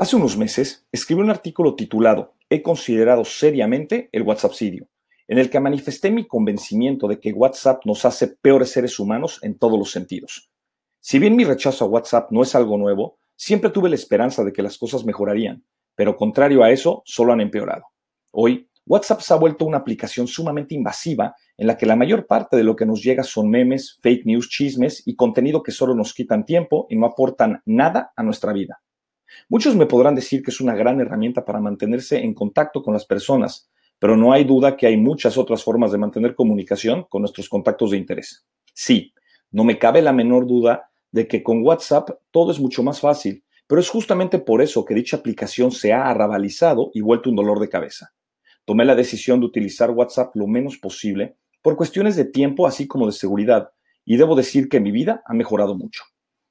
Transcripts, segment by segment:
Hace unos meses escribí un artículo titulado He considerado seriamente el WhatsAppcidio, en el que manifesté mi convencimiento de que WhatsApp nos hace peores seres humanos en todos los sentidos. Si bien mi rechazo a WhatsApp no es algo nuevo, siempre tuve la esperanza de que las cosas mejorarían, pero contrario a eso, solo han empeorado. Hoy, WhatsApp se ha vuelto una aplicación sumamente invasiva en la que la mayor parte de lo que nos llega son memes, fake news, chismes y contenido que solo nos quitan tiempo y no aportan nada a nuestra vida. Muchos me podrán decir que es una gran herramienta para mantenerse en contacto con las personas, pero no hay duda que hay muchas otras formas de mantener comunicación con nuestros contactos de interés. Sí, no me cabe la menor duda de que con WhatsApp todo es mucho más fácil, pero es justamente por eso que dicha aplicación se ha arrabalizado y vuelto un dolor de cabeza. Tomé la decisión de utilizar WhatsApp lo menos posible por cuestiones de tiempo así como de seguridad, y debo decir que mi vida ha mejorado mucho.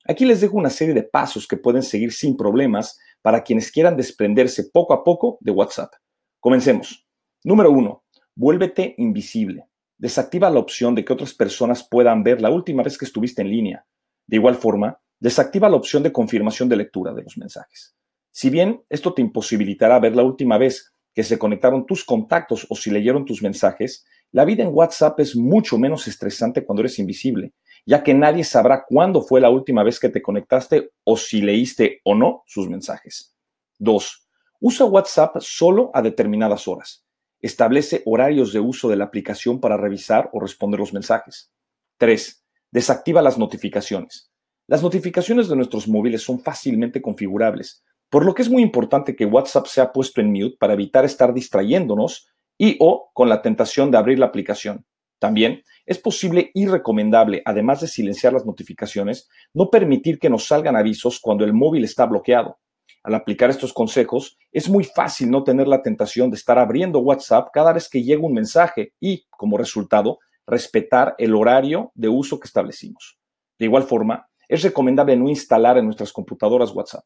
Aquí les dejo una serie de pasos que pueden seguir sin problemas para quienes quieran desprenderse poco a poco de WhatsApp. Comencemos. Número 1. Vuélvete invisible. Desactiva la opción de que otras personas puedan ver la última vez que estuviste en línea. De igual forma, desactiva la opción de confirmación de lectura de los mensajes. Si bien esto te imposibilitará ver la última vez que se conectaron tus contactos o si leyeron tus mensajes, la vida en WhatsApp es mucho menos estresante cuando eres invisible, ya que nadie sabrá cuándo fue la última vez que te conectaste o si leíste o no sus mensajes. 2. Usa WhatsApp solo a determinadas horas. Establece horarios de uso de la aplicación para revisar o responder los mensajes. 3. Desactiva las notificaciones. Las notificaciones de nuestros móviles son fácilmente configurables, por lo que es muy importante que WhatsApp sea puesto en mute para evitar estar distrayéndonos y o con la tentación de abrir la aplicación. También es posible y recomendable, además de silenciar las notificaciones, no permitir que nos salgan avisos cuando el móvil está bloqueado. Al aplicar estos consejos, es muy fácil no tener la tentación de estar abriendo WhatsApp cada vez que llega un mensaje y, como resultado, respetar el horario de uso que establecimos. De igual forma, es recomendable no instalar en nuestras computadoras WhatsApp.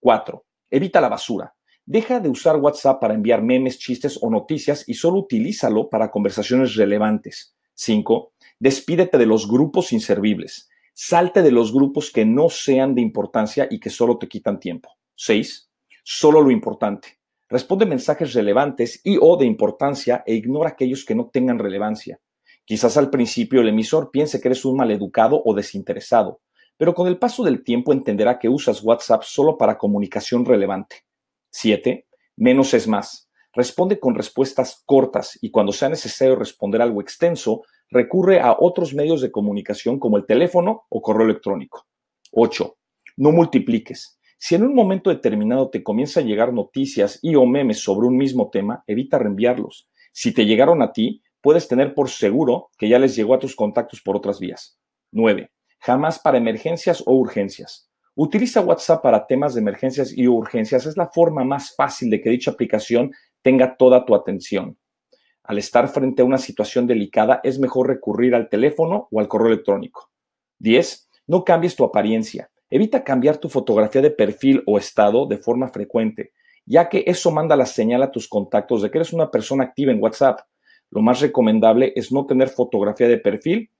4. Evita la basura. Deja de usar WhatsApp para enviar memes, chistes o noticias y solo utilízalo para conversaciones relevantes. 5. Despídete de los grupos inservibles. Salte de los grupos que no sean de importancia y que solo te quitan tiempo. 6. Solo lo importante. Responde mensajes relevantes y o de importancia e ignora aquellos que no tengan relevancia. Quizás al principio el emisor piense que eres un maleducado o desinteresado, pero con el paso del tiempo entenderá que usas WhatsApp solo para comunicación relevante. 7. Menos es más. Responde con respuestas cortas y cuando sea necesario responder algo extenso, recurre a otros medios de comunicación como el teléfono o correo electrónico. 8. No multipliques. Si en un momento determinado te comienza a llegar noticias y o memes sobre un mismo tema, evita reenviarlos. Si te llegaron a ti, puedes tener por seguro que ya les llegó a tus contactos por otras vías. 9 jamás para emergencias o urgencias. Utiliza WhatsApp para temas de emergencias y urgencias. Es la forma más fácil de que dicha aplicación tenga toda tu atención. Al estar frente a una situación delicada, es mejor recurrir al teléfono o al correo electrónico. 10. No cambies tu apariencia. Evita cambiar tu fotografía de perfil o estado de forma frecuente, ya que eso manda la señal a tus contactos de que eres una persona activa en WhatsApp. Lo más recomendable es no tener fotografía de perfil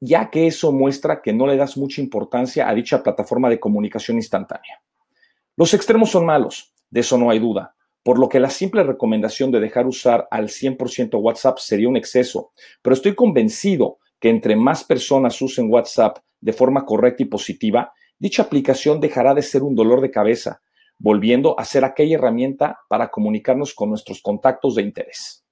ya que eso muestra que no le das mucha importancia a dicha plataforma de comunicación instantánea. Los extremos son malos, de eso no hay duda, por lo que la simple recomendación de dejar usar al 100% WhatsApp sería un exceso, pero estoy convencido que entre más personas usen WhatsApp de forma correcta y positiva, dicha aplicación dejará de ser un dolor de cabeza, volviendo a ser aquella herramienta para comunicarnos con nuestros contactos de interés.